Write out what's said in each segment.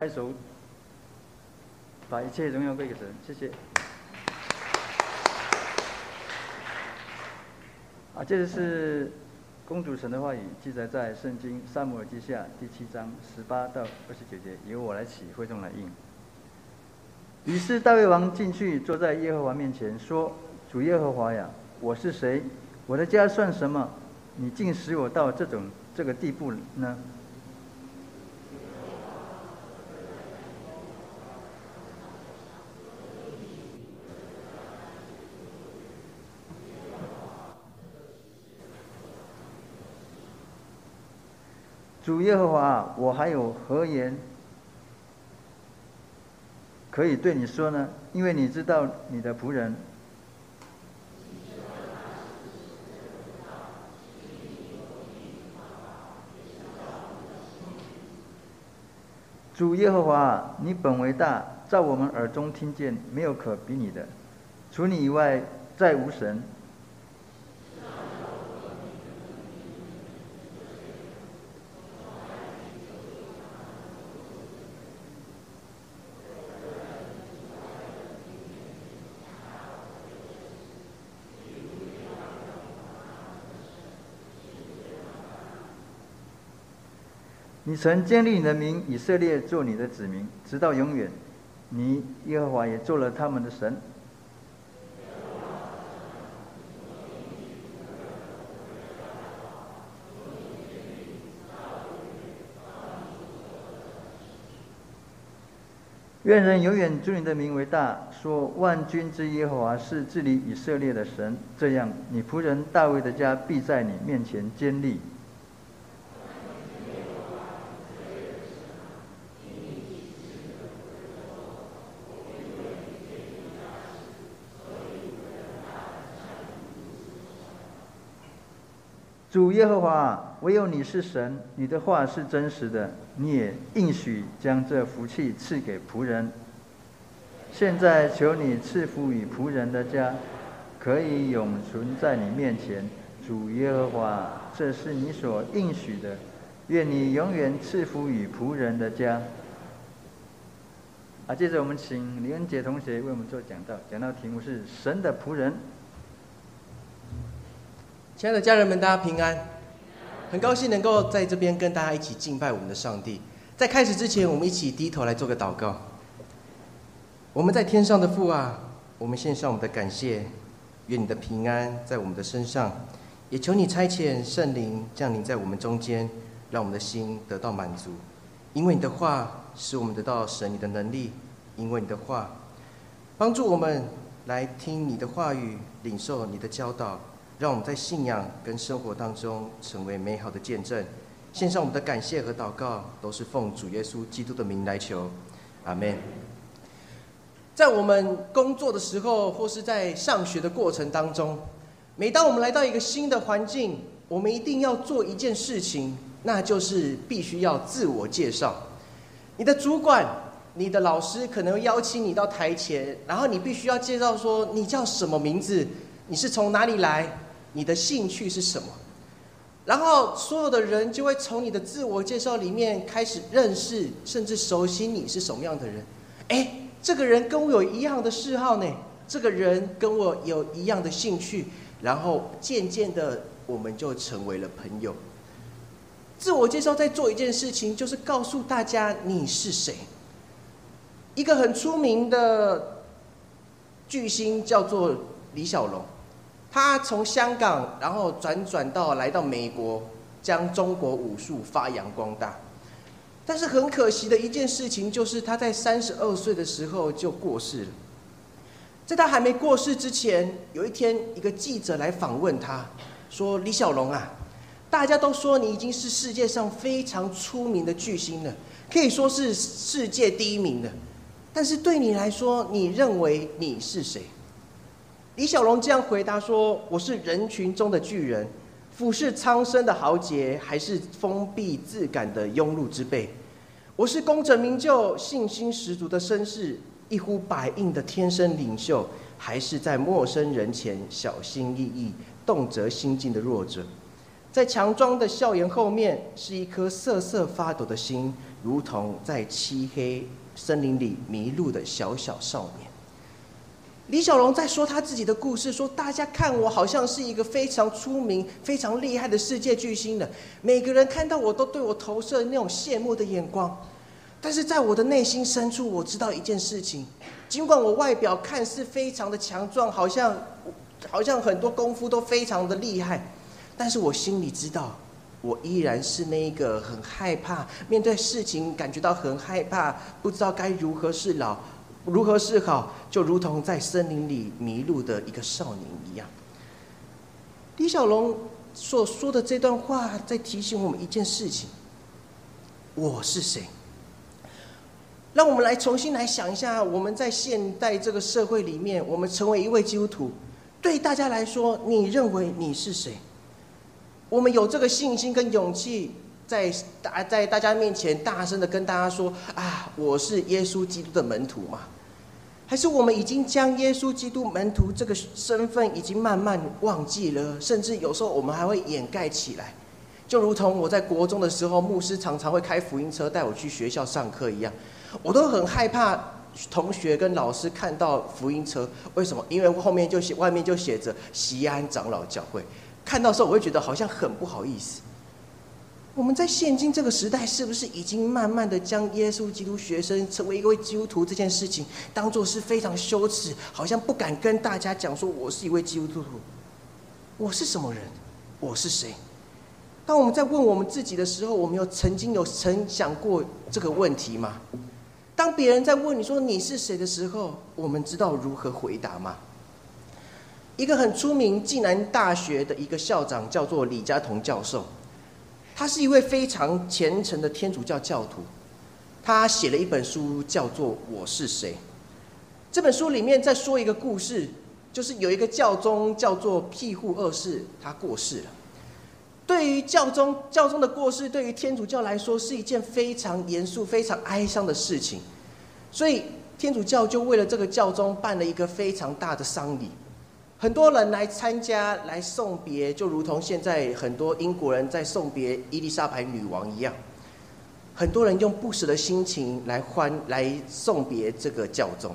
拍手，把一切荣耀归给神，谢谢。啊，这个是公主神的话语，记载在圣经撒母耳记下第七章十八到二十九节，由我来起，会众来应。于是大卫王进去，坐在耶和华面前，说：“主耶和华呀，我是谁？我的家算什么？你竟使我到这种这个地步呢？”主耶和华，我还有何言可以对你说呢？因为你知道你的仆人。主耶和华，你本为大，在我们耳中听见，没有可比你的，除你以外，再无神。你曾建立你的名以色列做你的子民，直到永远。你耶和华也做了他们的神。愿人永远尊你的名为大，说万军之耶和华是治理以色列的神。这样，你仆人大卫的家必在你面前坚立。主耶和华，唯有你是神，你的话是真实的，你也应许将这福气赐给仆人。现在求你赐福与仆人的家，可以永存在你面前。主耶和华，这是你所应许的，愿你永远赐福与仆人的家。啊，接着我们请林恩杰同学为我们做讲道，讲道题目是神的仆人。亲爱的家人们，大家平安！很高兴能够在这边跟大家一起敬拜我们的上帝。在开始之前，我们一起低头来做个祷告。我们在天上的父啊，我们献上我们的感谢，愿你的平安在我们的身上，也求你差遣圣灵降临在我们中间，让我们的心得到满足。因为你的话使我们得到神你的能力，因为你的话帮助我们来听你的话语，领受你的教导。让我们在信仰跟生活当中成为美好的见证，献上我们的感谢和祷告，都是奉主耶稣基督的名来求，阿门。在我们工作的时候，或是在上学的过程当中，每当我们来到一个新的环境，我们一定要做一件事情，那就是必须要自我介绍。你的主管、你的老师可能邀请你到台前，然后你必须要介绍说你叫什么名字，你是从哪里来。你的兴趣是什么？然后所有的人就会从你的自我介绍里面开始认识，甚至熟悉你是什么样的人。哎，这个人跟我有一样的嗜好呢，这个人跟我有一样的兴趣，然后渐渐的我们就成为了朋友。自我介绍在做一件事情，就是告诉大家你是谁。一个很出名的巨星叫做李小龙。他从香港，然后转转到来到美国，将中国武术发扬光大。但是很可惜的一件事情，就是他在三十二岁的时候就过世了。在他还没过世之前，有一天，一个记者来访问他，说：“李小龙啊，大家都说你已经是世界上非常出名的巨星了，可以说是世界第一名了。但是对你来说，你认为你是谁？”李小龙这样回答说：“我是人群中的巨人，俯视苍生的豪杰，还是封闭自感的庸碌之辈？我是功成名就、信心十足的绅士，一呼百应的天生领袖，还是在陌生人前小心翼翼、动辄心惊的弱者？在强装的笑颜后面，是一颗瑟瑟发抖的心，如同在漆黑森林里迷路的小小少年。李小龙在说他自己的故事，说大家看我好像是一个非常出名、非常厉害的世界巨星的，每个人看到我都对我投射那种羡慕的眼光。但是在我的内心深处，我知道一件事情：尽管我外表看似非常的强壮，好像好像很多功夫都非常的厉害，但是我心里知道，我依然是那一个很害怕面对事情，感觉到很害怕，不知道该如何是好。如何是好，就如同在森林里迷路的一个少年一样。李小龙所说的这段话，在提醒我们一件事情：我是谁？让我们来重新来想一下，我们在现代这个社会里面，我们成为一位基督徒，对大家来说，你认为你是谁？我们有这个信心跟勇气，在大在大家面前大声的跟大家说：啊，我是耶稣基督的门徒嘛？还是我们已经将耶稣基督门徒这个身份已经慢慢忘记了，甚至有时候我们还会掩盖起来，就如同我在国中的时候，牧师常常会开福音车带我去学校上课一样，我都很害怕同学跟老师看到福音车。为什么？因为后面就写外面就写着西安长老教会，看到时候我会觉得好像很不好意思。我们在现今这个时代，是不是已经慢慢的将耶稣基督学生成为一位基督徒这件事情，当做是非常羞耻，好像不敢跟大家讲说我是一位基督徒。我是什么人？我是谁？当我们在问我们自己的时候，我们有曾经有曾想过这个问题吗？当别人在问你说你是谁的时候，我们知道如何回答吗？一个很出名暨南大学的一个校长叫做李嘉彤教授。他是一位非常虔诚的天主教教徒，他写了一本书，叫做《我是谁》。这本书里面在说一个故事，就是有一个教宗叫做庇护二世，他过世了。对于教宗教宗的过世，对于天主教来说是一件非常严肃、非常哀伤的事情，所以天主教就为了这个教宗办了一个非常大的丧礼。很多人来参加来送别，就如同现在很多英国人在送别伊丽莎白女王一样。很多人用不舍的心情来欢来送别这个教宗。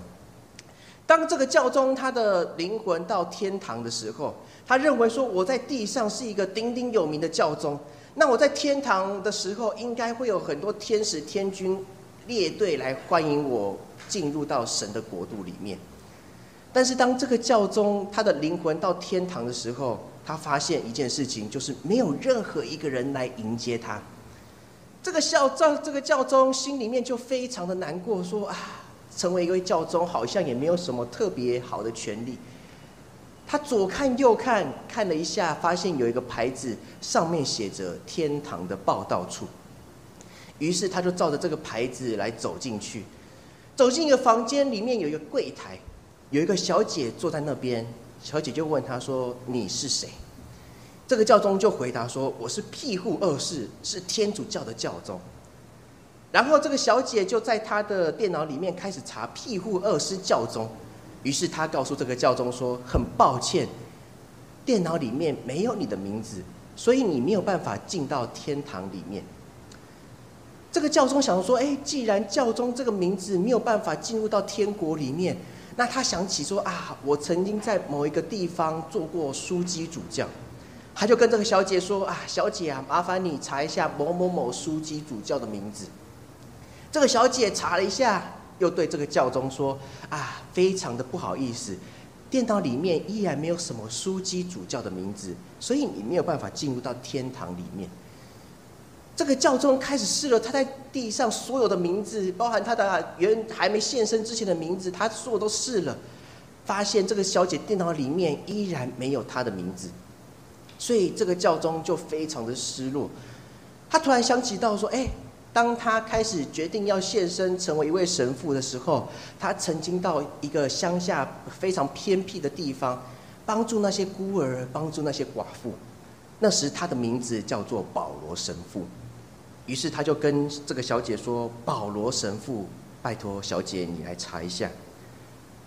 当这个教宗他的灵魂到天堂的时候，他认为说我在地上是一个鼎鼎有名的教宗，那我在天堂的时候应该会有很多天使天君列队来欢迎我进入到神的国度里面。但是当这个教宗他的灵魂到天堂的时候，他发现一件事情，就是没有任何一个人来迎接他。这个教教这个教宗心里面就非常的难过，说啊，成为一位教宗好像也没有什么特别好的权利。他左看右看，看了一下，发现有一个牌子，上面写着“天堂的报道处”。于是他就照着这个牌子来走进去，走进一个房间，里面有一个柜台。有一个小姐坐在那边，小姐就问他说：“你是谁？”这个教宗就回答说：“我是庇护二世，是天主教的教宗。”然后这个小姐就在他的电脑里面开始查庇护二世教宗，于是他告诉这个教宗说：“很抱歉，电脑里面没有你的名字，所以你没有办法进到天堂里面。”这个教宗想说：“哎，既然教宗这个名字没有办法进入到天国里面。”那他想起说啊，我曾经在某一个地方做过枢机主教，他就跟这个小姐说啊，小姐啊，麻烦你查一下某某某枢机主教的名字。这个小姐查了一下，又对这个教宗说啊，非常的不好意思，电脑里面依然没有什么枢机主教的名字，所以你没有办法进入到天堂里面。这个教宗开始试了他在地上所有的名字，包含他的原还没现身之前的名字，他所有都试了，发现这个小姐电脑里面依然没有他的名字，所以这个教宗就非常的失落。他突然想起到说：“哎，当他开始决定要现身成为一位神父的时候，他曾经到一个乡下非常偏僻的地方，帮助那些孤儿，帮助那些寡妇。那时他的名字叫做保罗神父。”于是他就跟这个小姐说：“保罗神父，拜托小姐你来查一下。”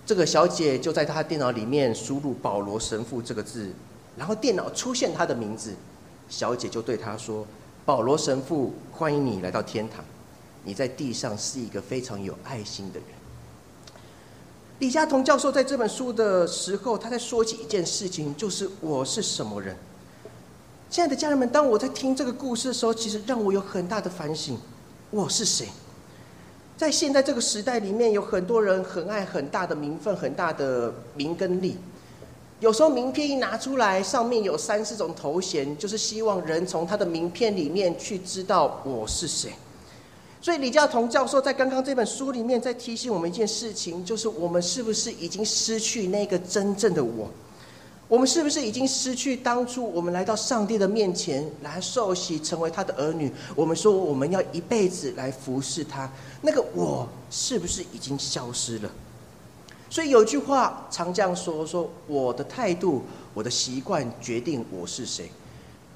这个小姐就在他电脑里面输入“保罗神父”这个字，然后电脑出现他的名字。小姐就对他说：“保罗神父，欢迎你来到天堂。你在地上是一个非常有爱心的人。李嘉彤教授在这本书的时候，他在说起一件事情，就是我是什么人。亲爱的家人们，当我在听这个故事的时候，其实让我有很大的反省：我是谁？在现在这个时代里面，有很多人很爱很大的名分、很大的名跟利。有时候名片一拿出来，上面有三四种头衔，就是希望人从他的名片里面去知道我是谁。所以李教彤教授在刚刚这本书里面在提醒我们一件事情，就是我们是不是已经失去那个真正的我？我们是不是已经失去当初我们来到上帝的面前来受洗成为他的儿女？我们说我们要一辈子来服侍他，那个我是不是已经消失了？所以有句话常这样说：说我的态度、我的习惯决定我是谁，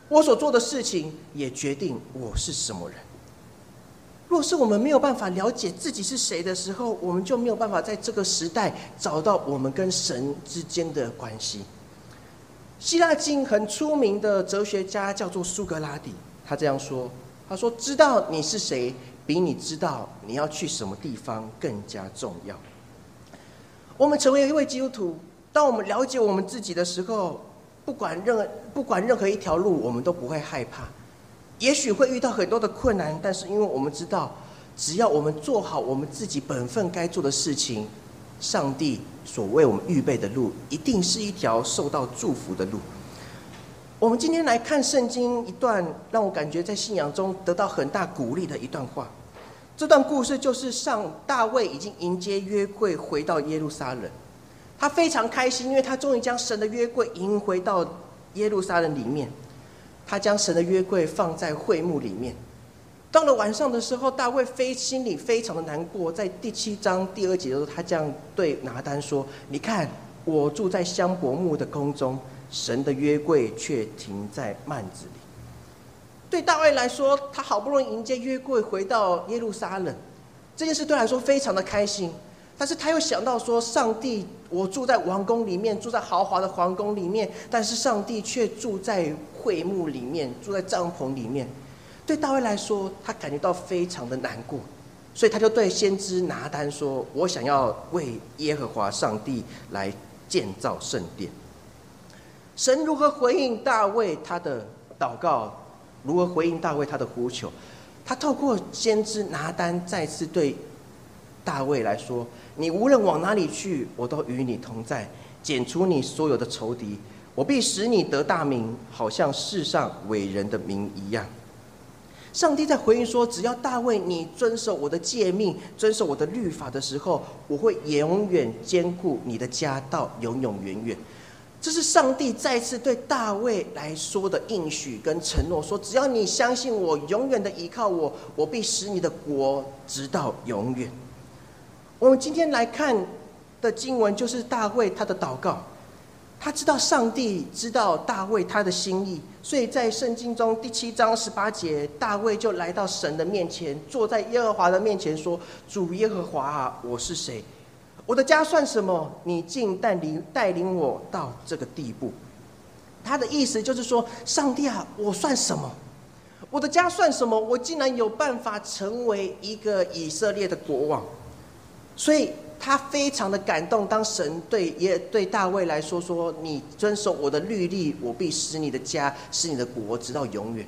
我所做的事情也决定我是什么人。若是我们没有办法了解自己是谁的时候，我们就没有办法在这个时代找到我们跟神之间的关系。希腊经很出名的哲学家叫做苏格拉底，他这样说：“他说，知道你是谁，比你知道你要去什么地方更加重要。”我们成为一位基督徒，当我们了解我们自己的时候，不管任何不管任何一条路，我们都不会害怕。也许会遇到很多的困难，但是因为我们知道，只要我们做好我们自己本分该做的事情，上帝所为我们预备的路，一定是一条受到祝福的路。我们今天来看圣经一段让我感觉在信仰中得到很大鼓励的一段话。这段故事就是上大卫已经迎接约柜回到耶路撒冷，他非常开心，因为他终于将神的约柜迎回到耶路撒冷里面。他将神的约柜放在会幕里面。到了晚上的时候，大卫非心里非常的难过。在第七章第二节的时候，他这样对拿单说：“你看，我住在香柏木的宫中，神的约柜却停在幔子里。”对大卫来说，他好不容易迎接约柜回到耶路撒冷，这件事对来说非常的开心。但是他又想到说：“上帝，我住在王宫里面，住在豪华的皇宫里面，但是上帝却住在……”会幕里面住在帐篷里面，对大卫来说，他感觉到非常的难过，所以他就对先知拿单说：“我想要为耶和华上帝来建造圣殿。”神如何回应大卫他的祷告？如何回应大卫他的呼求？他透过先知拿单再次对大卫来说：“你无论往哪里去，我都与你同在，剪除你所有的仇敌。”我必使你得大名，好像世上伟人的名一样。上帝在回应说：“只要大卫你遵守我的诫命，遵守我的律法的时候，我会永远兼顾你的家到永永远远。”这是上帝再次对大卫来说的应许跟承诺，说：“只要你相信我，永远的依靠我，我必使你的国直到永远。”我们今天来看的经文，就是大卫他的祷告。他知道上帝知道大卫他的心意，所以在圣经中第七章十八节，大卫就来到神的面前，坐在耶和华的面前说：“主耶和华啊，我是谁？我的家算什么？你竟带领带领我到这个地步？”他的意思就是说：“上帝啊，我算什么？我的家算什么？我竟然有办法成为一个以色列的国王？”所以。他非常的感动，当神对也对大卫来说说：“你遵守我的律例，我必使你的家，使你的国，直到永远。”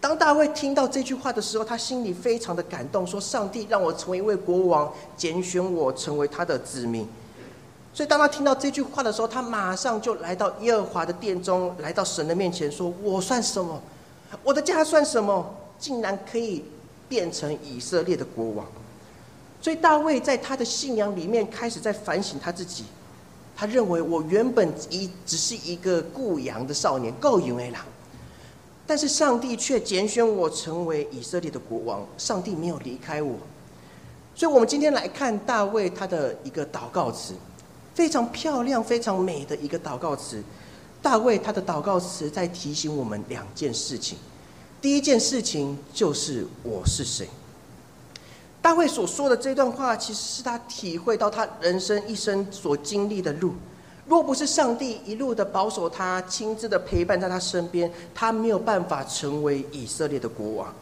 当大卫听到这句话的时候，他心里非常的感动，说：“上帝让我成为一位国王，拣选我成为他的子民。”所以当他听到这句话的时候，他马上就来到耶和华的殿中，来到神的面前，说：“我算什么？我的家算什么？竟然可以变成以色列的国王？”所以大卫在他的信仰里面开始在反省他自己，他认为我原本一只是一个雇羊的少年，够勇为了，但是上帝却拣选我成为以色列的国王，上帝没有离开我。所以，我们今天来看大卫他的一个祷告词，非常漂亮、非常美的一个祷告词。大卫他的祷告词在提醒我们两件事情，第一件事情就是我是谁。大卫所说的这段话，其实是他体会到他人生一生所经历的路。若不是上帝一路的保守他，亲自的陪伴在他身边，他没有办法成为以色列的国王。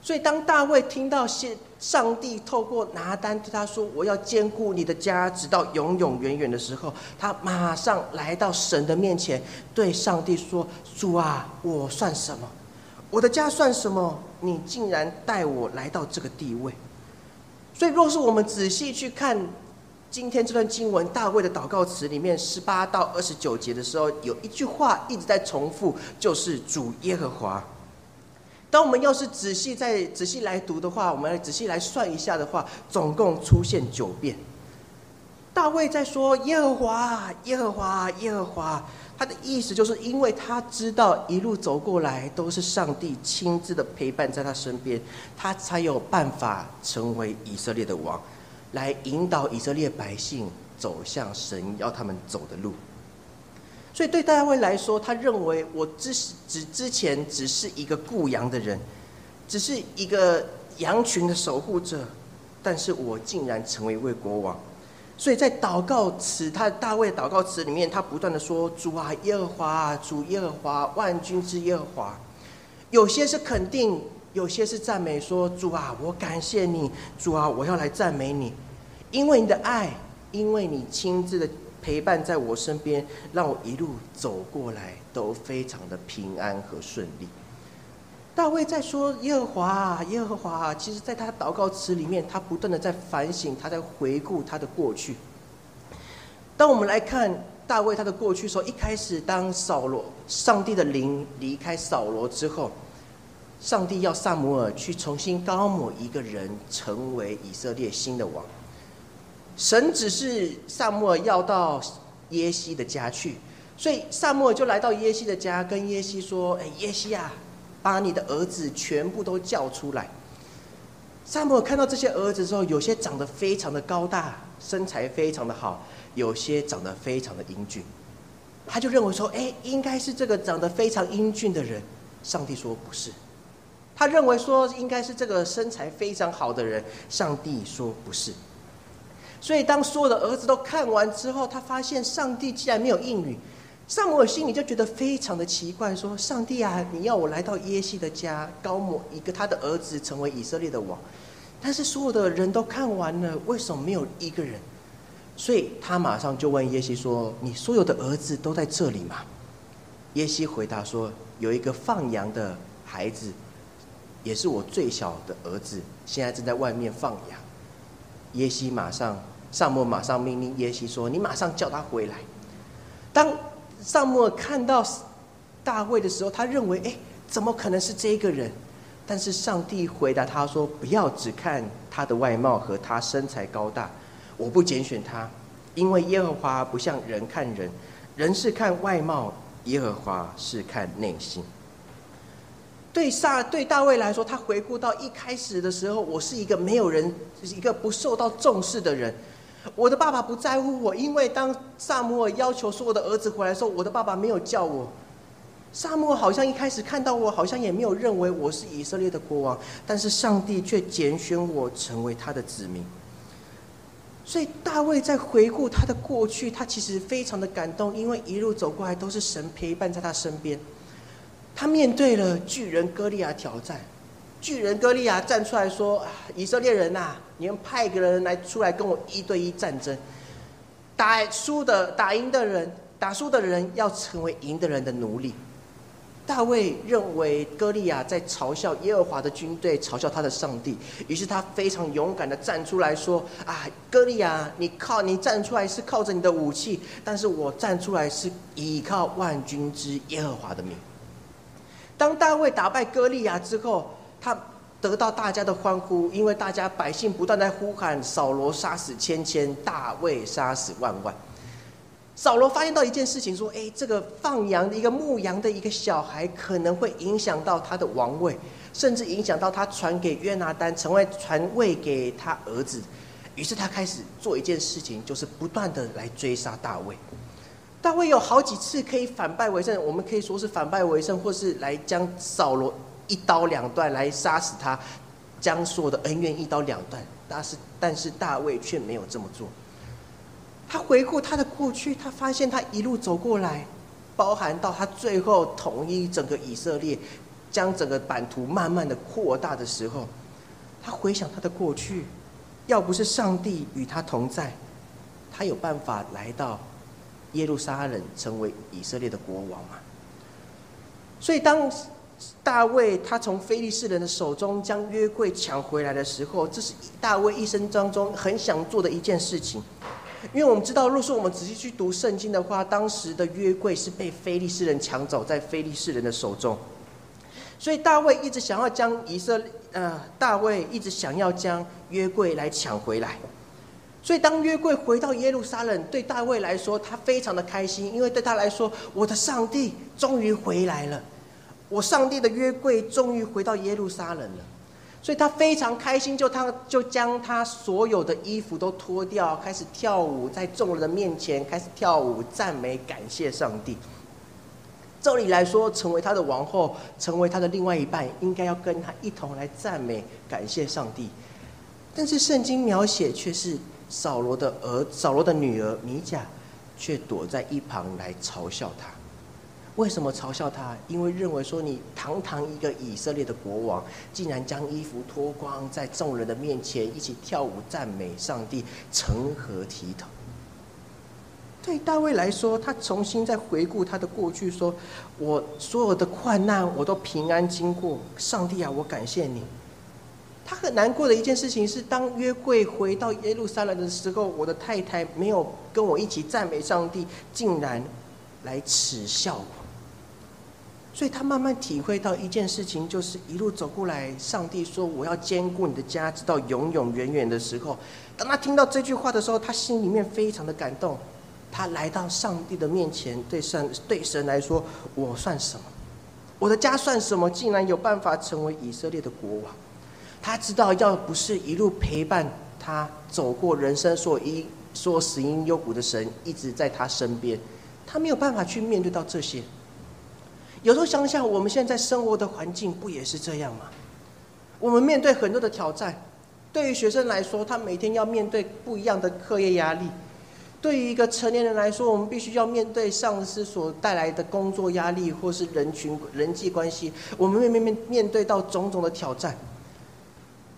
所以当大卫听到现上帝透过拿单对他说：“我要兼顾你的家，直到永永远远”的时候，他马上来到神的面前，对上帝说：“主啊，我算什么？我的家算什么？你竟然带我来到这个地位。”所以，若是我们仔细去看。今天这段经文，大卫的祷告词里面十八到二十九节的时候，有一句话一直在重复，就是主耶和华。当我们要是仔细再仔细来读的话，我们来仔细来算一下的话，总共出现九遍。大卫在说耶和华，耶和华，耶和华。他的意思就是因为他知道一路走过来都是上帝亲自的陪伴在他身边，他才有办法成为以色列的王。来引导以色列百姓走向神要他们走的路。所以对大卫来说，他认为我之只之前只是一个雇羊的人，只是一个羊群的守护者，但是我竟然成为一位国王。所以在祷告词，他的大卫祷告词里面，他不断的说：“主啊，耶和华啊，主耶和华，万军之耶和华。”有些是肯定。有些是赞美说：“主啊，我感谢你，主啊，我要来赞美你，因为你的爱，因为你亲自的陪伴在我身边，让我一路走过来都非常的平安和顺利。”大卫在说：“耶和华，耶和华。”其实，在他祷告词里面，他不断的在反省，他在回顾他的过去。当我们来看大卫他的过去的时候，一开始当扫罗，上帝的灵离开扫罗之后。上帝要萨摩尔去重新高抹一个人，成为以色列新的王。神只是萨摩尔要到耶西的家去，所以萨摩尔就来到耶西的家，跟耶西说：“哎，耶西啊，把你的儿子全部都叫出来。”萨摩尔看到这些儿子之后，有些长得非常的高大，身材非常的好；有些长得非常的英俊，他就认为说：“哎，应该是这个长得非常英俊的人。”上帝说：“不是。”他认为说应该是这个身材非常好的人，上帝说不是。所以当所有的儿子都看完之后，他发现上帝既然没有应允，萨摩尔心里就觉得非常的奇怪，说：“上帝啊，你要我来到耶西的家，高抹一个他的儿子成为以色列的王，但是所有的人都看完了，为什么没有一个人？”所以他马上就问耶西说：“你所有的儿子都在这里吗？”耶西回答说：“有一个放羊的孩子。”也是我最小的儿子，现在正在外面放羊。耶西马上，萨摩马上命令耶西说：“你马上叫他回来。”当萨摩看到大卫的时候，他认为：“哎，怎么可能是这一个人？”但是上帝回答他说：“不要只看他的外貌和他身材高大，我不拣选他，因为耶和华不像人看人，人是看外貌，耶和华是看内心。”对萨对大卫来说，他回顾到一开始的时候，我是一个没有人，一个不受到重视的人。我的爸爸不在乎我，因为当萨摩尔要求说我的儿子回来的时候，我的爸爸没有叫我。萨摩尔好像一开始看到我，好像也没有认为我是以色列的国王，但是上帝却拣选我成为他的子民。所以大卫在回顾他的过去，他其实非常的感动，因为一路走过来都是神陪伴在他身边。他面对了巨人哥利亚挑战，巨人哥利亚站出来说：“以色列人呐，你们派一个人来出来跟我一对一战争，打输的打赢的人，打输的人要成为赢的人的奴隶。”大卫认为歌利亚在嘲笑耶和华的军队，嘲笑他的上帝，于是他非常勇敢的站出来说：“啊，歌利亚，你靠你站出来是靠着你的武器，但是我站出来是依靠万军之耶和华的名。”当大卫打败歌利亚之后，他得到大家的欢呼，因为大家百姓不断在呼喊：“扫罗杀死千千，大卫杀死万万。”扫罗发现到一件事情，说：“哎，这个放羊的一个牧羊的一个小孩，可能会影响到他的王位，甚至影响到他传给约拿丹，成为传位给他儿子。”于是他开始做一件事情，就是不断的来追杀大卫。大卫有好几次可以反败为胜，我们可以说是反败为胜，或是来将扫罗一刀两断来杀死他，将所有的恩怨一刀两断。但是，但是大卫却没有这么做。他回顾他的过去，他发现他一路走过来，包含到他最后统一整个以色列，将整个版图慢慢的扩大的时候，他回想他的过去，要不是上帝与他同在，他有办法来到耶路撒冷成为以色列的国王吗？所以当大卫他从非利士人的手中将约柜抢回来的时候，这是大卫一生当中很想做的一件事情。因为我们知道，若是我们仔细去读圣经的话，当时的约柜是被非利士人抢走在非利士人的手中，所以大卫一直想要将以色列，呃，大卫一直想要将约柜来抢回来。所以当约柜回到耶路撒冷，对大卫来说，他非常的开心，因为对他来说，我的上帝终于回来了，我上帝的约柜终于回到耶路撒冷了。所以他非常开心，就他就将他所有的衣服都脱掉，开始跳舞，在众人的面前开始跳舞，赞美感谢上帝。照理来说，成为他的王后，成为他的另外一半，应该要跟他一同来赞美感谢上帝。但是圣经描写却是扫罗的儿，扫罗的女儿米甲，却躲在一旁来嘲笑他。为什么嘲笑他？因为认为说你堂堂一个以色列的国王，竟然将衣服脱光，在众人的面前一起跳舞赞美上帝，成何体统？对大卫来说，他重新再回顾他的过去，说：“我所有的患难我都平安经过，上帝啊，我感谢你。”他很难过的一件事情是，当约柜回到耶路撒冷的时候，我的太太没有跟我一起赞美上帝，竟然来耻笑我。所以他慢慢体会到一件事情，就是一路走过来，上帝说：“我要兼顾你的家，直到永永远远的时候。”当他听到这句话的时候，他心里面非常的感动。他来到上帝的面前，对神对神来说：“我算什么？我的家算什么？竟然有办法成为以色列的国王？”他知道，要不是一路陪伴他走过人生所因说死因幽谷的神一直在他身边，他没有办法去面对到这些。有时候想想，我们现在生活的环境不也是这样吗？我们面对很多的挑战。对于学生来说，他每天要面对不一样的课业压力；对于一个成年人来说，我们必须要面对上司所带来的工作压力，或是人群人际关系。我们面面面面对到种种的挑战。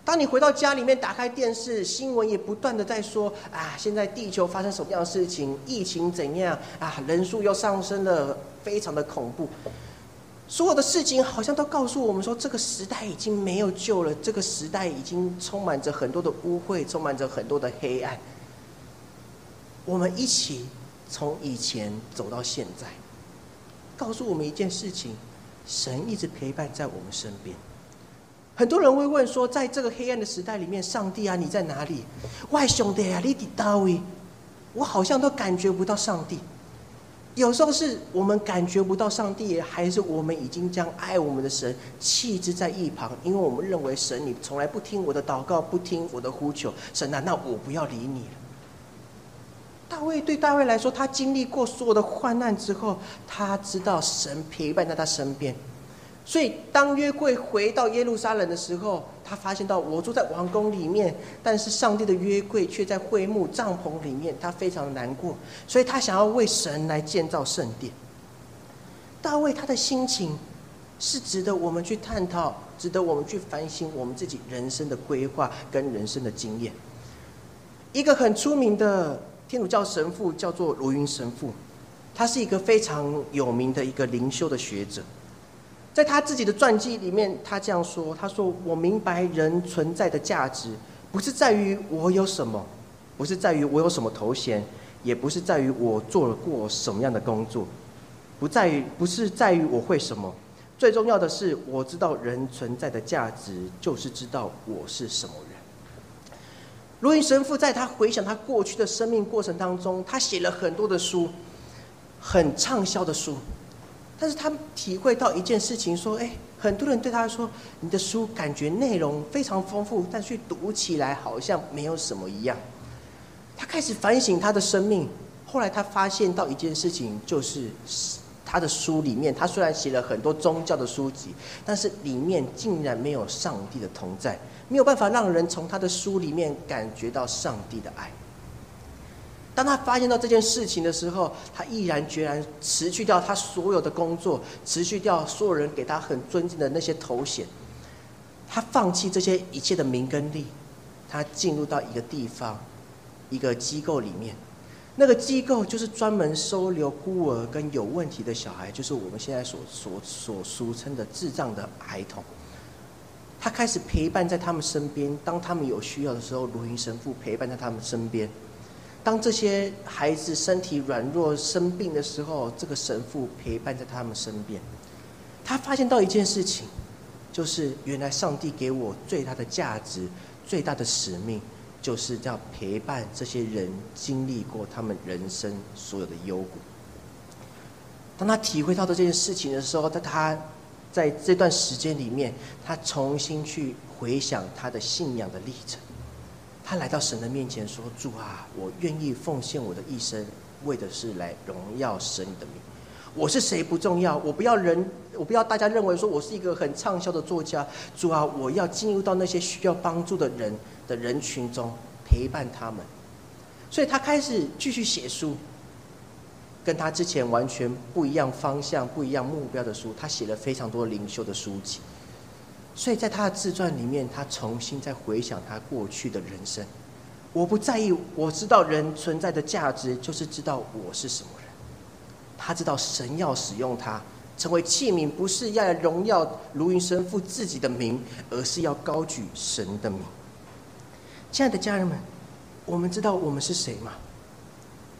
当你回到家里面，打开电视，新闻也不断的在说：啊，现在地球发生什么样的事情？疫情怎样？啊，人数又上升了，非常的恐怖。所有的事情好像都告诉我们说，这个时代已经没有救了，这个时代已经充满着很多的污秽，充满着很多的黑暗。我们一起从以前走到现在，告诉我们一件事情：神一直陪伴在我们身边。很多人会问说，在这个黑暗的时代里面，上帝啊，你在哪里？外兄弟啊，你伫到位？我好像都感觉不到上帝。有时候是我们感觉不到上帝，还是我们已经将爱我们的神弃之在一旁，因为我们认为神你从来不听我的祷告，不听我的呼求，神难道我不要理你了？大卫对大卫来说，他经历过所有的患难之后，他知道神陪伴在他身边。所以，当约柜回到耶路撒冷的时候，他发现到我住在王宫里面，但是上帝的约柜却在会幕帐篷里面，他非常的难过，所以他想要为神来建造圣殿。大卫他的心情是值得我们去探讨，值得我们去反省我们自己人生的规划跟人生的经验。一个很出名的天主教神父叫做罗云神父，他是一个非常有名的一个灵修的学者。在他自己的传记里面，他这样说：“他说，我明白人存在的价值，不是在于我有什么，不是在于我有什么头衔，也不是在于我做了过什么样的工作，不在于，不是在于我会什么。最重要的是，我知道人存在的价值，就是知道我是什么人。”罗云神父在他回想他过去的生命过程当中，他写了很多的书，很畅销的书。但是他体会到一件事情，说：“哎，很多人对他说，你的书感觉内容非常丰富，但去读起来好像没有什么一样。”他开始反省他的生命。后来他发现到一件事情，就是他的书里面，他虽然写了很多宗教的书籍，但是里面竟然没有上帝的同在，没有办法让人从他的书里面感觉到上帝的爱。当他发现到这件事情的时候，他毅然决然辞去掉他所有的工作，辞去掉所有人给他很尊敬的那些头衔，他放弃这些一切的名跟利，他进入到一个地方，一个机构里面，那个机构就是专门收留孤儿跟有问题的小孩，就是我们现在所所所俗称的智障的孩童。他开始陪伴在他们身边，当他们有需要的时候，罗云神父陪伴在他们身边。当这些孩子身体软弱、生病的时候，这个神父陪伴在他们身边。他发现到一件事情，就是原来上帝给我最大的价值、最大的使命，就是要陪伴这些人经历过他们人生所有的幽谷。当他体会到这件事情的时候，在他在这段时间里面，他重新去回想他的信仰的历程。他来到神的面前说：“主啊，我愿意奉献我的一生，为的是来荣耀神的名。我是谁不重要，我不要人，我不要大家认为说我是一个很畅销的作家。主啊，我要进入到那些需要帮助的人的人群中，陪伴他们。所以他开始继续写书，跟他之前完全不一样方向、不一样目标的书。他写了非常多灵修的书籍。”所以在他的自传里面，他重新在回想他过去的人生。我不在意，我知道人存在的价值就是知道我是什么人。他知道神要使用他成为器皿，不是要荣耀卢云神父自己的名，而是要高举神的名。亲爱的家人们，我们知道我们是谁吗？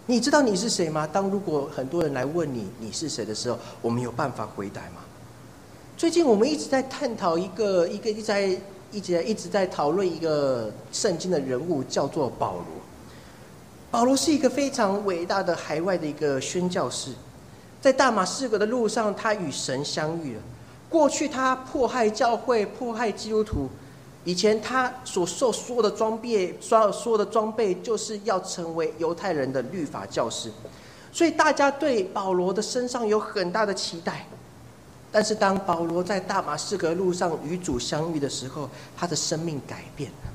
你知道你是谁吗？当如果很多人来问你你是谁的时候，我们有办法回答吗？最近我们一直在探讨一个一个一直在一直在一直在讨论一个圣经的人物，叫做保罗。保罗是一个非常伟大的海外的一个宣教士，在大马士革的路上，他与神相遇了。过去他迫害教会，迫害基督徒。以前他所受所有的装备，所有所有的装备，就是要成为犹太人的律法教师。所以大家对保罗的身上有很大的期待。但是当保罗在大马士革路上与主相遇的时候，他的生命改变了。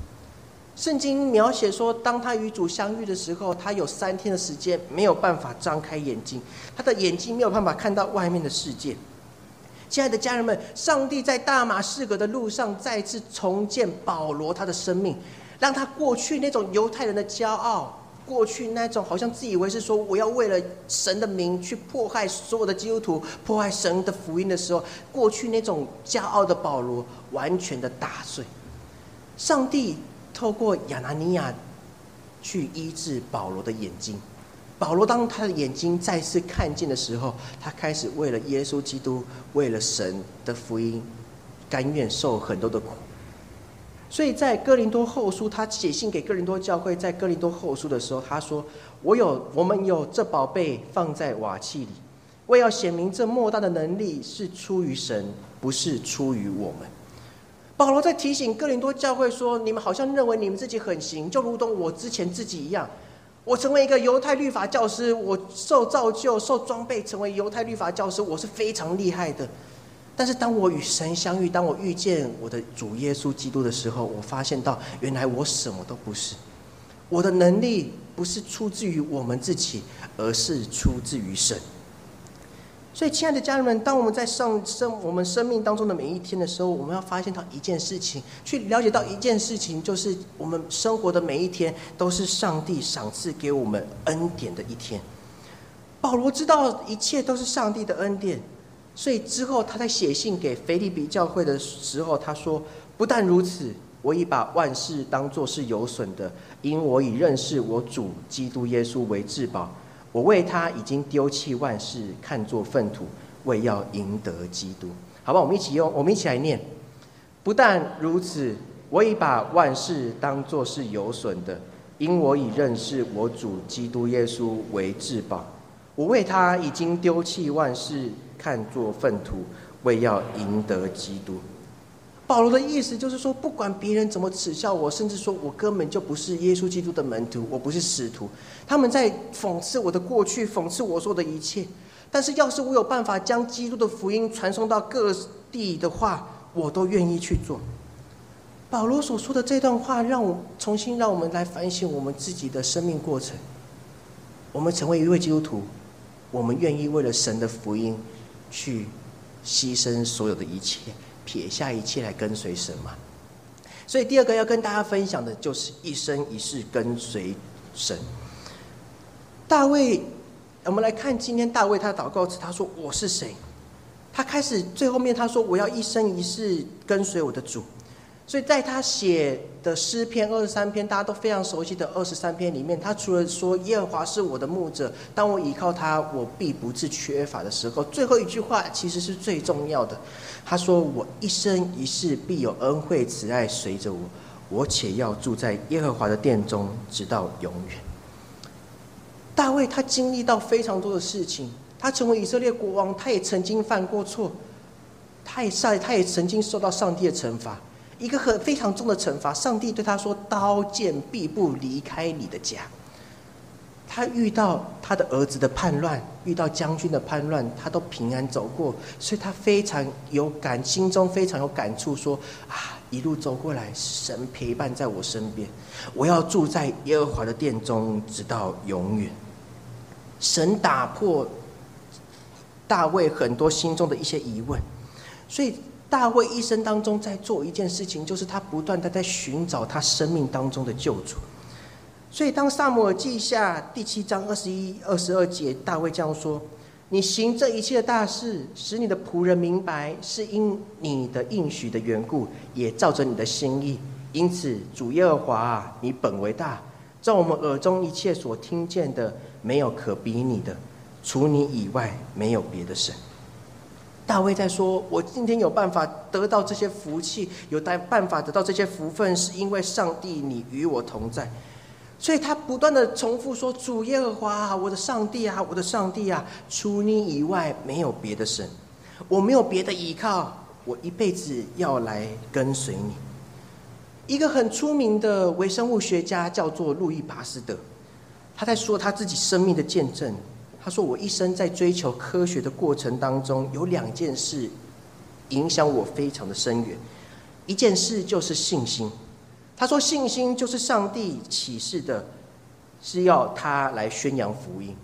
圣经描写说，当他与主相遇的时候，他有三天的时间没有办法张开眼睛，他的眼睛没有办法看到外面的世界。亲爱的家人们，上帝在大马士革的路上再次重建保罗他的生命，让他过去那种犹太人的骄傲。过去那种好像自以为是说我要为了神的名去迫害所有的基督徒，迫害神的福音的时候，过去那种骄傲的保罗完全的打碎。上帝透过亚拿尼亚去医治保罗的眼睛。保罗当他的眼睛再次看见的时候，他开始为了耶稣基督，为了神的福音，甘愿受很多的苦。所以在哥林多后书，他写信给哥林多教会，在哥林多后书的时候，他说：“我有，我们有这宝贝放在瓦器里，为要显明这莫大的能力是出于神，不是出于我们。”保罗在提醒哥林多教会说：“你们好像认为你们自己很行，就如同我之前自己一样。我成为一个犹太律法教师，我受造就、受装备，成为犹太律法教师，我是非常厉害的。”但是当我与神相遇，当我遇见我的主耶稣基督的时候，我发现到原来我什么都不是，我的能力不是出自于我们自己，而是出自于神。所以，亲爱的家人们，当我们在上生我们生命当中的每一天的时候，我们要发现到一件事情，去了解到一件事情，就是我们生活的每一天都是上帝赏赐给我们恩典的一天。保罗知道一切都是上帝的恩典。所以之后，他在写信给腓利比教会的时候，他说：“不但如此，我已把万事当作是有损的，因我已认识我主基督耶稣为至宝。我为他已经丢弃万事，看作粪土，为要赢得基督。”好吧，我们一起用，我们一起来念：“不但如此，我已把万事当作是有损的，因我已认识我主基督耶稣为至宝。我为他已经丢弃万事。”看作粪土，为要赢得基督。保罗的意思就是说，不管别人怎么耻笑我，甚至说我根本就不是耶稣基督的门徒，我不是使徒，他们在讽刺我的过去，讽刺我说的一切。但是，要是我有办法将基督的福音传送到各地的话，我都愿意去做。保罗所说的这段话，让我重新让我们来反省我们自己的生命过程。我们成为一位基督徒，我们愿意为了神的福音去牺牲所有的一切，撇下一切来跟随神嘛？所以第二个要跟大家分享的就是一生一世跟随神。大卫，我们来看今天大卫他的祷告词，他说：“我是谁？”他开始最后面他说：“我要一生一世跟随我的主。”所以在他写的诗篇二十三篇，大家都非常熟悉的二十三篇里面，他除了说耶和华是我的牧者，当我依靠他，我必不致缺乏的时候，最后一句话其实是最重要的。他说：“我一生一世必有恩惠慈爱随着我，我且要住在耶和华的殿中，直到永远。”大卫他经历到非常多的事情，他成为以色列国王，他也曾经犯过错，他也上，他也曾经受到上帝的惩罚。一个很非常重的惩罚，上帝对他说：“刀剑必不离开你的家。”他遇到他的儿子的叛乱，遇到将军的叛乱，他都平安走过，所以他非常有感，心中非常有感触，说：“啊，一路走过来，神陪伴在我身边，我要住在耶和华的殿中，直到永远。”神打破大卫很多心中的一些疑问，所以。大卫一生当中在做一件事情，就是他不断的在寻找他生命当中的救主。所以，当萨姆尔记下第七章二十一、二十二节，大卫这样说：“你行这一切的大事，使你的仆人明白，是因你的应许的缘故，也照着你的心意。因此，主耶和华，你本为大，在我们耳中一切所听见的，没有可比你的，除你以外，没有别的神。”大卫在说：“我今天有办法得到这些福气，有带办法得到这些福分，是因为上帝你与我同在。”所以他不断的重复说：“主耶和华，我的上帝啊，我的上帝啊，除你以外没有别的神，我没有别的依靠，我一辈子要来跟随你。”一个很出名的微生物学家叫做路易巴斯德，他在说他自己生命的见证。他说：“我一生在追求科学的过程当中，有两件事影响我非常的深远。一件事就是信心。他说，信心就是上帝启示的，是要他来宣扬福音。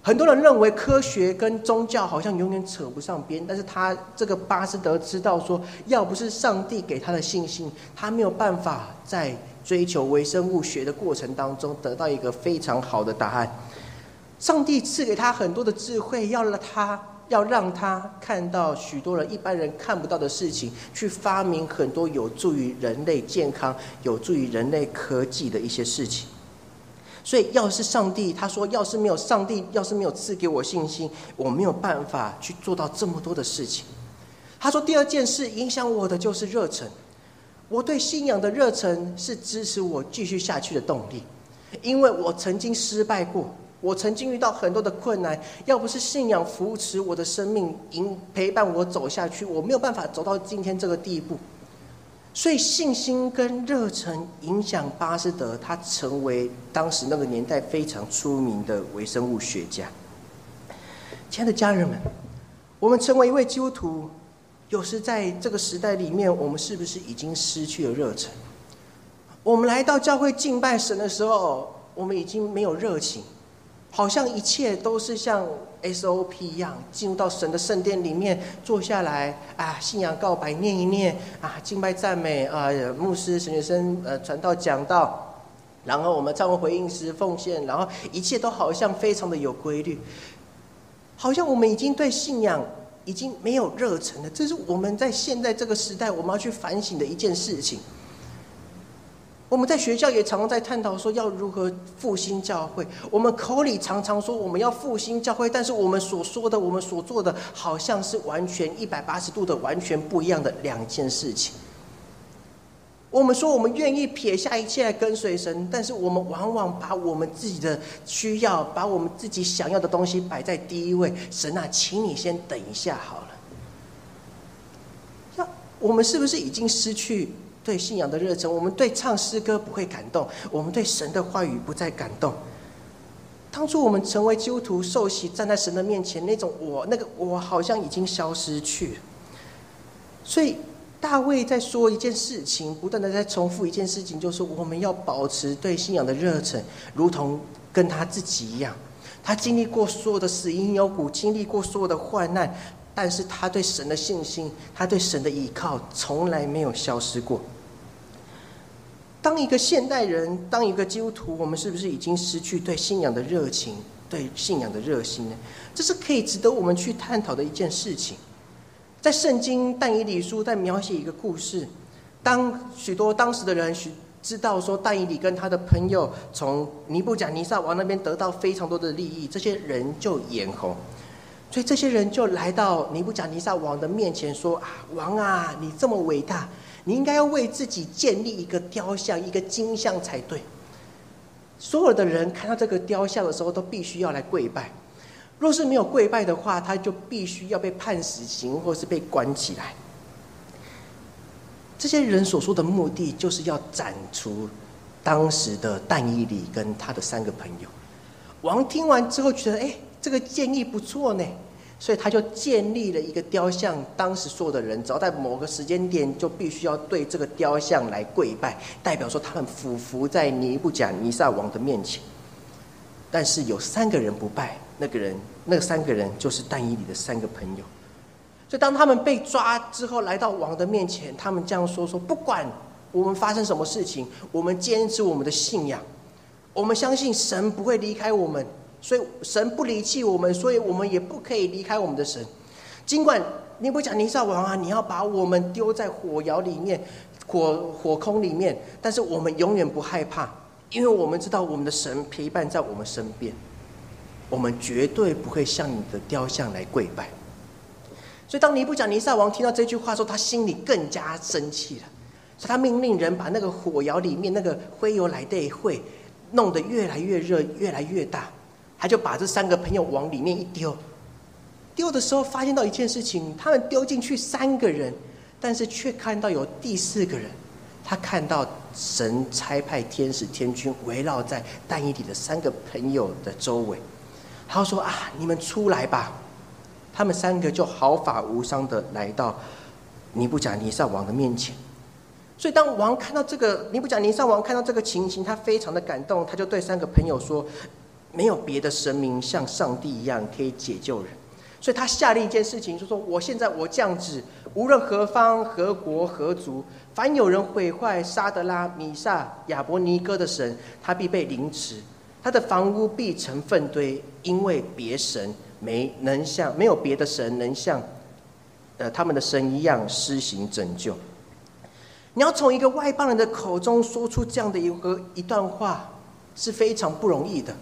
很多人认为科学跟宗教好像永远扯不上边，但是他这个巴斯德知道说，要不是上帝给他的信心，他没有办法在追求微生物学的过程当中得到一个非常好的答案。”上帝赐给他很多的智慧，要让他要让他看到许多人一般人看不到的事情，去发明很多有助于人类健康、有助于人类科技的一些事情。所以，要是上帝他说，要是没有上帝，要是没有赐给我信心，我没有办法去做到这么多的事情。他说，第二件事影响我的就是热忱，我对信仰的热忱是支持我继续下去的动力，因为我曾经失败过。我曾经遇到很多的困难，要不是信仰扶持我的生命，引陪伴我走下去，我没有办法走到今天这个地步。所以信心跟热忱影响巴斯德，他成为当时那个年代非常出名的微生物学家。亲爱的家人们，我们成为一位基督徒，有时在这个时代里面，我们是不是已经失去了热忱？我们来到教会敬拜神的时候，我们已经没有热情。好像一切都是像 SOP 一样，进入到神的圣殿里面坐下来啊，信仰告白念一念啊，敬拜赞美啊，牧师神学生呃传道讲道，然后我们唱完回应时奉献，然后一切都好像非常的有规律，好像我们已经对信仰已经没有热忱了。这是我们在现在这个时代我们要去反省的一件事情。我们在学校也常常在探讨说要如何复兴教会。我们口里常常说我们要复兴教会，但是我们所说的、我们所做的，好像是完全一百八十度的完全不一样的两件事情。我们说我们愿意撇下一切来跟随神，但是我们往往把我们自己的需要、把我们自己想要的东西摆在第一位。神啊，请你先等一下好了。那我们是不是已经失去？对信仰的热忱，我们对唱诗歌不会感动，我们对神的话语不再感动。当初我们成为基督徒受洗，站在神的面前，那种我那个我好像已经消失去。所以大卫在说一件事情，不断的在重复一件事情，就是我们要保持对信仰的热忱，如同跟他自己一样。他经历过所有的死因幽谷，经历过所有的患难，但是他对神的信心，他对神的依靠，从来没有消失过。当一个现代人，当一个基督徒，我们是不是已经失去对信仰的热情，对信仰的热心呢？这是可以值得我们去探讨的一件事情。在圣经但以理书在描写一个故事，当许多当时的人许知道说但以理跟他的朋友从尼布甲尼撒王那边得到非常多的利益，这些人就眼红，所以这些人就来到尼布甲尼撒王的面前说：“啊，王啊，你这么伟大，你应该要为自己建立一个雕像，一个金像才对。”所有的人看到这个雕像的时候，都必须要来跪拜。若是没有跪拜的话，他就必须要被判死刑，或是被关起来。这些人所说的目的，就是要斩除当时的但伊里跟他的三个朋友。王听完之后，觉得哎，这个建议不错呢，所以他就建立了一个雕像。当时所有的人，只要在某个时间点，就必须要对这个雕像来跪拜，代表说他们俯伏在尼布甲尼撒王的面前。但是有三个人不拜。那个人，那三个人就是但以里的三个朋友，所以当他们被抓之后，来到王的面前，他们这样说：说不管我们发生什么事情，我们坚持我们的信仰，我们相信神不会离开我们，所以神不离弃我们，所以我们也不可以离开我们的神。尽管尼布讲尼撒王啊，你要把我们丢在火窑里面、火火空里面，但是我们永远不害怕，因为我们知道我们的神陪伴在我们身边。我们绝对不会向你的雕像来跪拜。所以，当尼布甲尼撒王听到这句话时候，他心里更加生气了。所以他命令人把那个火窑里面那个灰油来的会弄得越来越热，越来越大。他就把这三个朋友往里面一丢。丢的时候，发现到一件事情：他们丢进去三个人，但是却看到有第四个人。他看到神差派天使天军围绕在但以里的三个朋友的周围。他说：“啊，你们出来吧！”他们三个就毫发无伤的来到尼布甲尼撒王的面前。所以，当王看到这个尼布甲尼撒王看到这个情形，他非常的感动，他就对三个朋友说：“没有别的神明像上帝一样可以解救人。”所以他下令一件事情，就说：“我现在我降旨，无论何方、何国、何族，凡有人毁坏沙德拉、米萨、亚伯尼哥的神，他必被凌迟。”他的房屋必成粪堆，因为别神没能像没有别的神能像，呃，他们的神一样施行拯救。你要从一个外邦人的口中说出这样的一个一段话，是非常不容易的。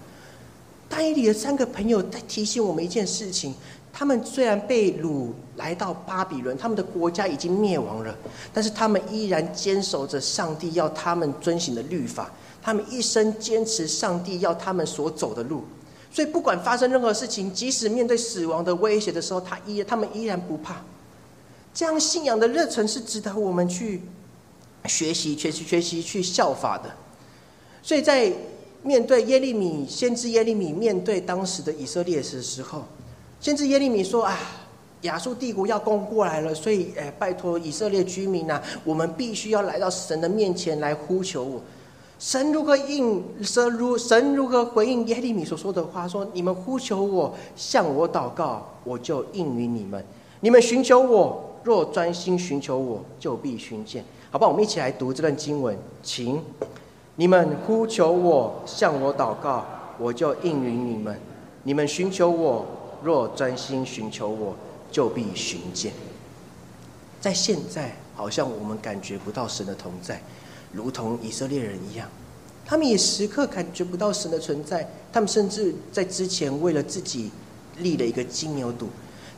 大伊里的三个朋友在提醒我们一件事情：他们虽然被掳来到巴比伦，他们的国家已经灭亡了，但是他们依然坚守着上帝要他们遵行的律法。他们一生坚持上帝要他们所走的路，所以不管发生任何事情，即使面对死亡的威胁的时候，他依他们依然不怕。这样信仰的热忱是值得我们去学习、学习、学习、去效法的。所以在面对耶利米先知耶利米面对当时的以色列的时候，先知耶利米说：“啊，亚述帝国要攻过来了，所以，哎，拜托以色列居民呐，我们必须要来到神的面前来呼求我。”神如何应神如神如何回应耶利米所说的话？说：“你们呼求我，向我祷告，我就应允你们。你们寻求我，若专心寻求我，就必寻见。”好吧，我们一起来读这段经文，请你们呼求我，向我祷告，我就应允你们。你们寻求我，若专心寻求我，就必寻见。在现在，好像我们感觉不到神的同在。如同以色列人一样，他们也时刻感觉不到神的存在。他们甚至在之前为了自己立了一个金牛犊，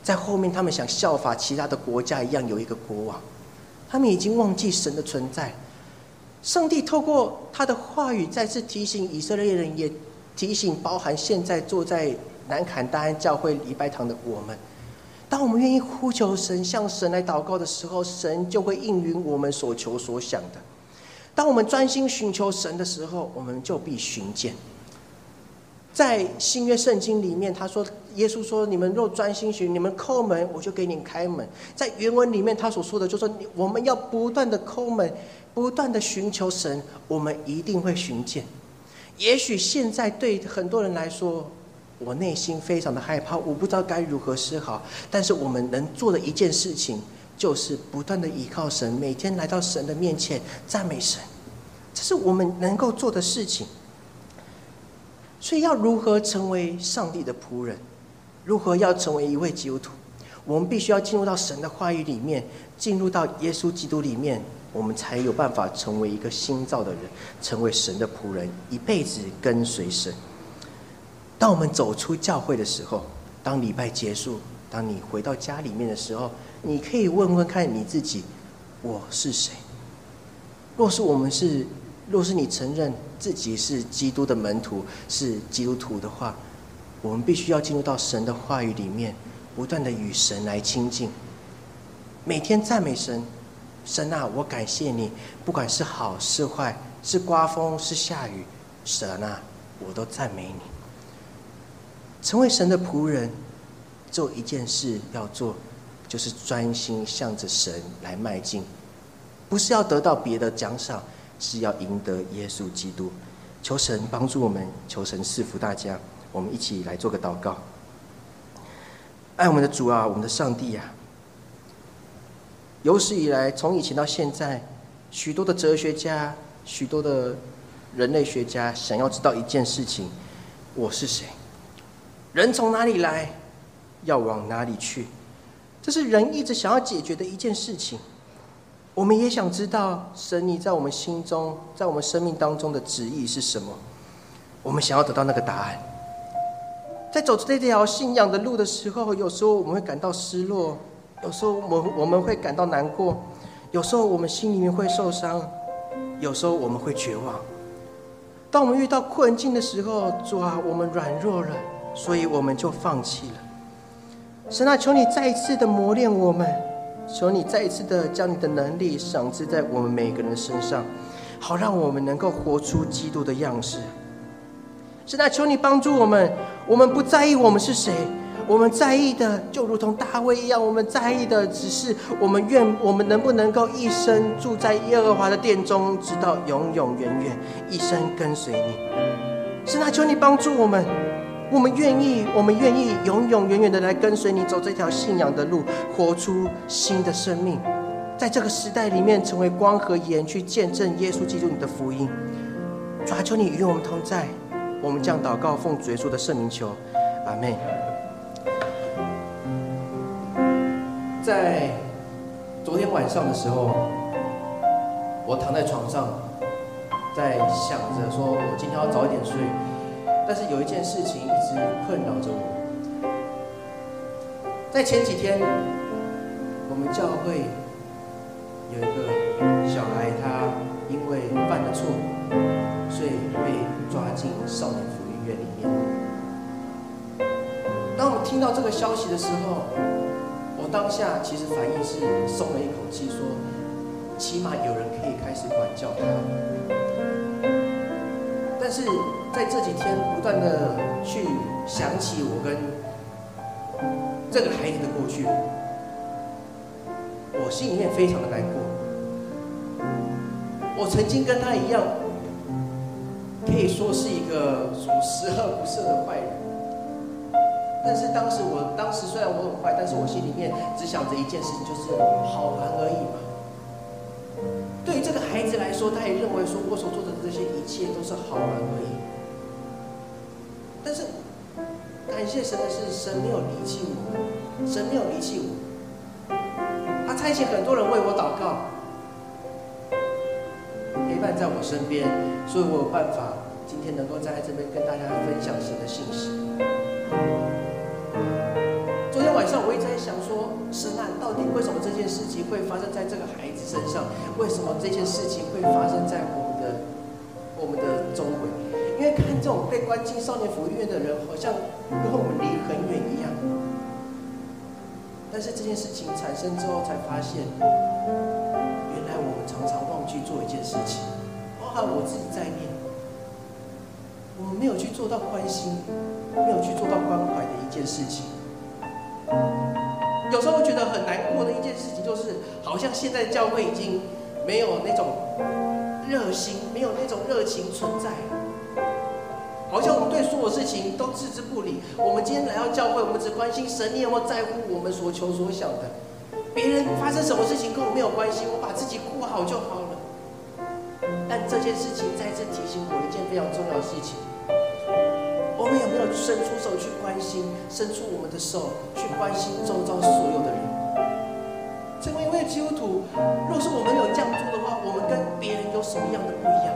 在后面他们想效法其他的国家一样有一个国王。他们已经忘记神的存在。上帝透过他的话语再次提醒以色列人，也提醒包含现在坐在南坎大安教会礼拜堂的我们：当我们愿意呼求神、向神来祷告的时候，神就会应允我们所求所想的。当我们专心寻求神的时候，我们就必寻见。在新约圣经里面，他说：“耶稣说，你们若专心寻，你们叩门，我就给你开门。”在原文里面，他所说的就说：“我们要不断的叩门，不断的寻求神，我们一定会寻见。”也许现在对很多人来说，我内心非常的害怕，我不知道该如何是好。但是我们能做的一件事情，就是不断的依靠神，每天来到神的面前赞美神，这是我们能够做的事情。所以要如何成为上帝的仆人？如何要成为一位基督徒？我们必须要进入到神的话语里面，进入到耶稣基督里面，我们才有办法成为一个新造的人，成为神的仆人，一辈子跟随神。当我们走出教会的时候，当礼拜结束，当你回到家里面的时候，你可以问问看你自己：我是谁？若是我们是，若是你承认自己是基督的门徒，是基督徒的话，我们必须要进入到神的话语里面，不断的与神来亲近，每天赞美神。神啊，我感谢你，不管是好是坏，是刮风是下雨，神啊，我都赞美你。成为神的仆人，做一件事要做，就是专心向着神来迈进，不是要得到别的奖赏，是要赢得耶稣基督。求神帮助我们，求神赐福大家。我们一起来做个祷告。爱我们的主啊，我们的上帝呀，有史以来，从以前到现在，许多的哲学家，许多的人类学家，想要知道一件事情：我是谁？人从哪里来，要往哪里去？这是人一直想要解决的一件事情。我们也想知道神你在我们心中，在我们生命当中的旨意是什么。我们想要得到那个答案。在走这条信仰的路的时候，有时候我们会感到失落，有时候我我们会感到难过，有时候我们心里面会受伤，有时候我们会绝望。当我们遇到困境的时候，主啊，我们软弱了。所以我们就放弃了。神啊，求你再一次的磨练我们，求你再一次的将你的能力赏赐在我们每个人身上，好让我们能够活出基督的样式。神啊，求你帮助我们，我们不在意我们是谁，我们在意的就如同大卫一样，我们在意的只是我们愿我们能不能够一生住在耶和华的殿中，直到永永远远，一生跟随你。神啊，求你帮助我们。我们愿意，我们愿意永永远远的来跟随你走这条信仰的路，活出新的生命，在这个时代里面成为光和盐，去见证耶稣基督你的福音。主啊，求你与我们同在，我们将祷告奉主耶稣的圣名求，阿门。在昨天晚上的时候，我躺在床上，在想着说我今天要早一点睡。但是有一件事情一直困扰着我。在前几天，我们教会有一个小孩，他因为犯了错，所以被抓进少年福利院里面。当我们听到这个消息的时候，当下其实反应是松了一口气，说起码有人可以开始管教他。但是在这几天不断的去想起我跟这个孩子的过去，我心里面非常的难过。我曾经跟他一样，可以说是一个属十恶不赦的坏人。但是当时我当时虽然我很坏，但是我心里面只想着一件事情，就是好玩而已嘛。对于这个孩子来说，他也认为说我所做的这些一切都是好玩而已。但是感谢神的是，神没有离弃我，神没有离弃我，他差遣很多人为我祷告，陪伴在我身边，所以我有办法今天能够在这边跟大家分享神的信息。在想说，神啊，到底为什么这件事情会发生在这个孩子身上？为什么这件事情会发生在我们的我们的周围？因为看这种被关进少年福利院的人，好像跟我们离很远一样。但是这件事情产生之后，才发现，原来我们常常忘记做一件事情，包含我自己在内，我们没有去做到关心，没有去做到关怀的一件事情。有时候觉得很难过的一件事情，就是好像现在教会已经没有那种热心，没有那种热情存在。好像我们对所有事情都置之不理。我们今天来到教会，我们只关心神，你有没有在乎我们所求所想的？别人发生什么事情跟我没有关系，我把自己过好就好了。但这件事情再次提醒我一件非常重要的事情：我们有没有伸出手去关心，伸出我们的手去关心周遭所有的人？成为一位基督徒，若是我们有这样做的话，我们跟别人有什么样的不一样？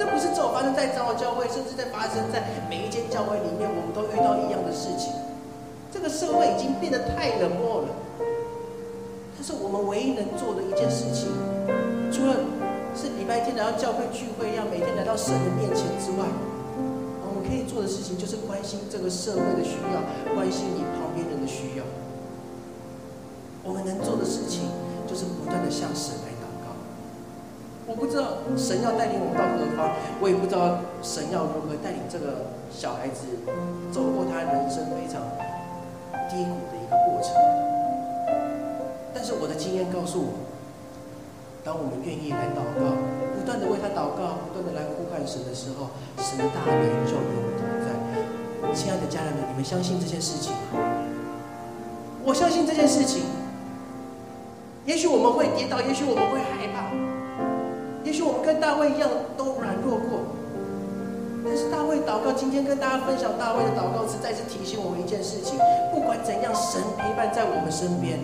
这不是只有发生在长老教会，甚至在发生在每一间教会里面，我们都遇到一样的事情。这个社会已经变得太冷漠了。但是我们唯一能做的一件事情，除了是礼拜天来到教会聚会，要每天来到神的面前之外，可以做的事情就是关心这个社会的需要，关心你旁边人的需要。我们能做的事情就是不断的向神来祷告。我不知道神要带领我们到何方，我也不知道神要如何带领这个小孩子走过他人生非常。低谷的一个过程，但是我的经验告诉我，当我们愿意来祷告，不断的为他祷告，不断的来呼唤神的时候，神的大能就与我们同在。亲爱的家人们，你们相信这件事情吗？我相信这件事情。也许我们会跌倒，也许我们会害怕，也许我们跟大卫一样都软弱过。但是大卫祷告，今天跟大家分享大卫的祷告是，再次提醒我们一件事情：不管怎样，神陪伴在我们身边，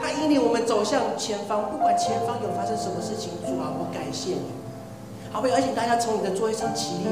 他引领我们走向前方。不管前方有发生什么事情，主啊，我感谢你。好，不要邀请大家从你的座位上起立。